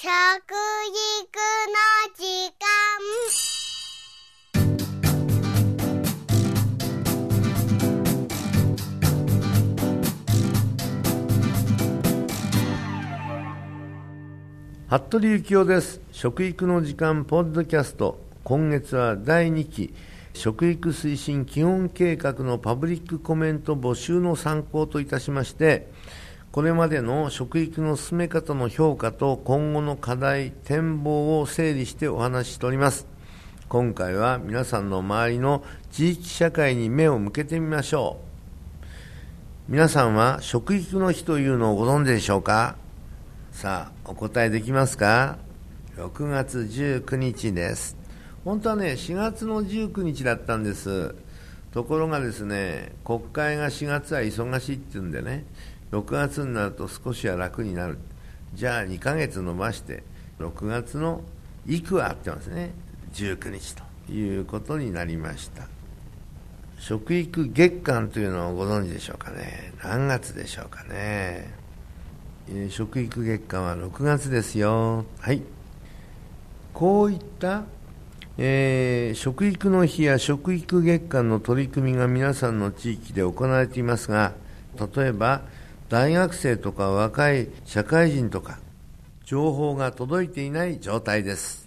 食育の時間。服部幸男です。食育の時間ポッドキャスト。今月は第2期。食育推進基本計画のパブリックコメント募集の参考といたしましてこれまでの食育の進め方の評価と今後の課題展望を整理してお話ししております。今回は皆さんの周りの地域社会に目を向けてみましょう。皆さんは食育の日というのをご存知でしょうか？さあお答えできますか？6月19日です。本当はね4月の19日だったんです。ところがですね国会が4月は忙しいっていうんでね6月になると少しは楽になる。じゃあ2ヶ月延ばして6月のいくは合ってますね。19日ということになりました。食育月間というのをご存知でしょうかね。何月でしょうかね。え食育月間は6月ですよ。はい。こういった、えー、食育の日や食育月間の取り組みが皆さんの地域で行われていますが、例えば大学生とか若い社会人とか、情報が届いていない状態です。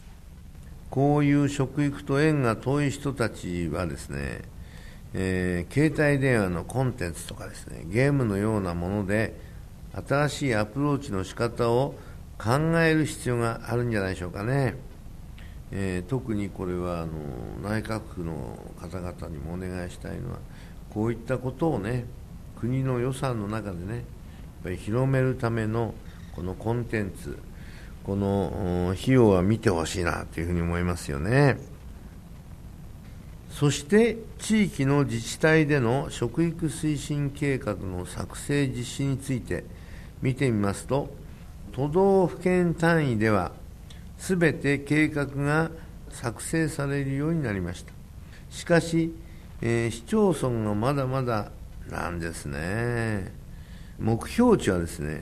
こういう食育と縁が遠い人たちはですね、えー、携帯電話のコンテンツとかですね、ゲームのようなもので新しいアプローチの仕方を考える必要があるんじゃないでしょうかね。えー、特にこれはあの内閣府の方々にもお願いしたいのはこういったことをね国の予算の中でねやっぱり広めるためのこのコンテンツこの費用は見てほしいなというふうに思いますよね。そして地域の自治体での食育推進計画の作成実施について見てみますと都道府県単位では全て計画が作成されるようになりました。しかし、えー、市町村がまだまだなんですね。目標値はですね、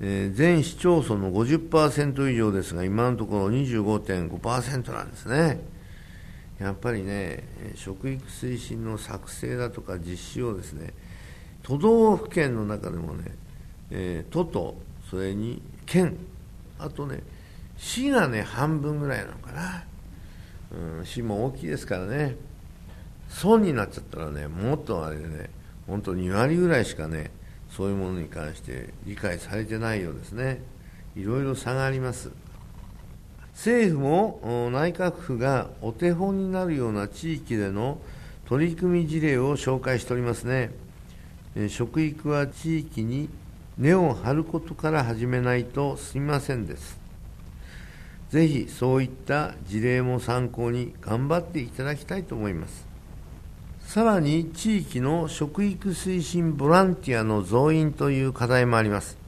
えー、全市町村の50%以上ですが今のところ25.5%なんですね。やっぱりね食育推進の作成だとか実施をですね都道府県の中でもねえー、都とそれに県あとね市がね半分ぐらいなのかな、うん、市も大きいですからね。村になっちゃったらねもっとあれでね本当2割ぐらいしかねそういうものに関して理解されてないようですねいろいろ差があります政府も内閣府がお手本になるような地域での取り組み事例を紹介しておりますね食育は地域に根を張ることから始めないとすみませんです。ぜひそういった事例も参考に頑張っていただきたいと思います。さらに地域の食育推進ボランティアの増員という課題もあります。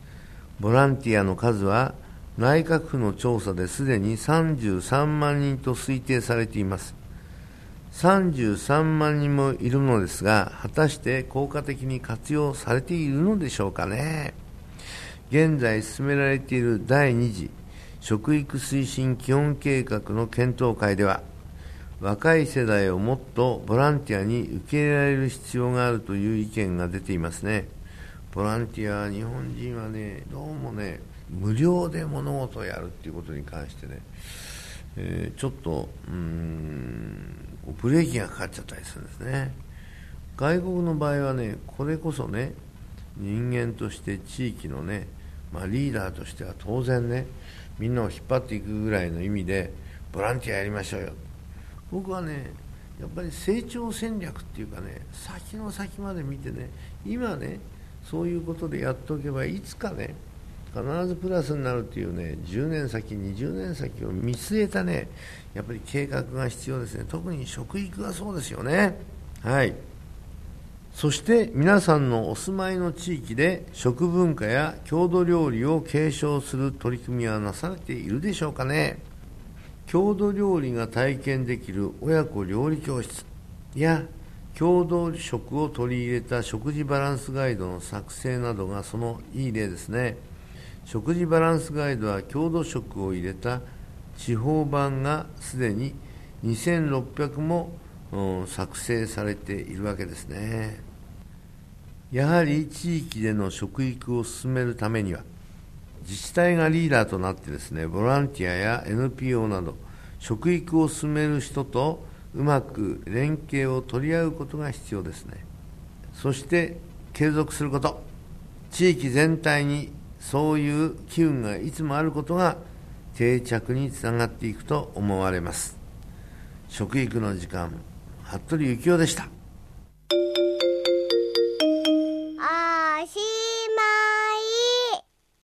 ボランティアの数は内閣府の調査ですでに33万人と推定されています。33万人もいるのですが、果たして効果的に活用されているのでしょうかね。現在進められている第2次食育推進基本計画の検討会では、若い世代をもっとボランティアに受け入れられる必要があるという意見が出ていますね。ボランティア、日本人はね、どうもね、無料で物事をやるっていうことに関してね、えー、ちょっと、うん、ブレーキがかかっちゃったりするんですね外国の場合はねこれこそね人間として地域のね、まあ、リーダーとしては当然ねみんなを引っ張っていくぐらいの意味でボランティアやりましょうよ僕はねやっぱり成長戦略っていうかね先の先まで見てね今ねそういうことでやっておけばいつかね必ずプラスになるというね10年先20年先を見据えたねやっぱり計画が必要ですね。特に食育がそうですよね。はい。そして皆さんのお住まいの地域で食文化や郷土料理を継承する取り組みはなされているでしょうかね。郷土料理が体験できる親子料理教室。や郷土食を取り入れた食事バランスガイドの作成などがそのいい例ですね。食事バランスガイドは郷土食を入れた地方版がすでに2600も作成されているわけですね。やはり地域での食育を進めるためには自治体がリーダーとなってですねボランティアや NPO など食育を進める人とうまく連携を取り合うことが必要ですね。そして継続すること。地域全体にそういう機運がいつもあることが定着につながっていくと思われます。食育の時間服部幸男でした。あーしー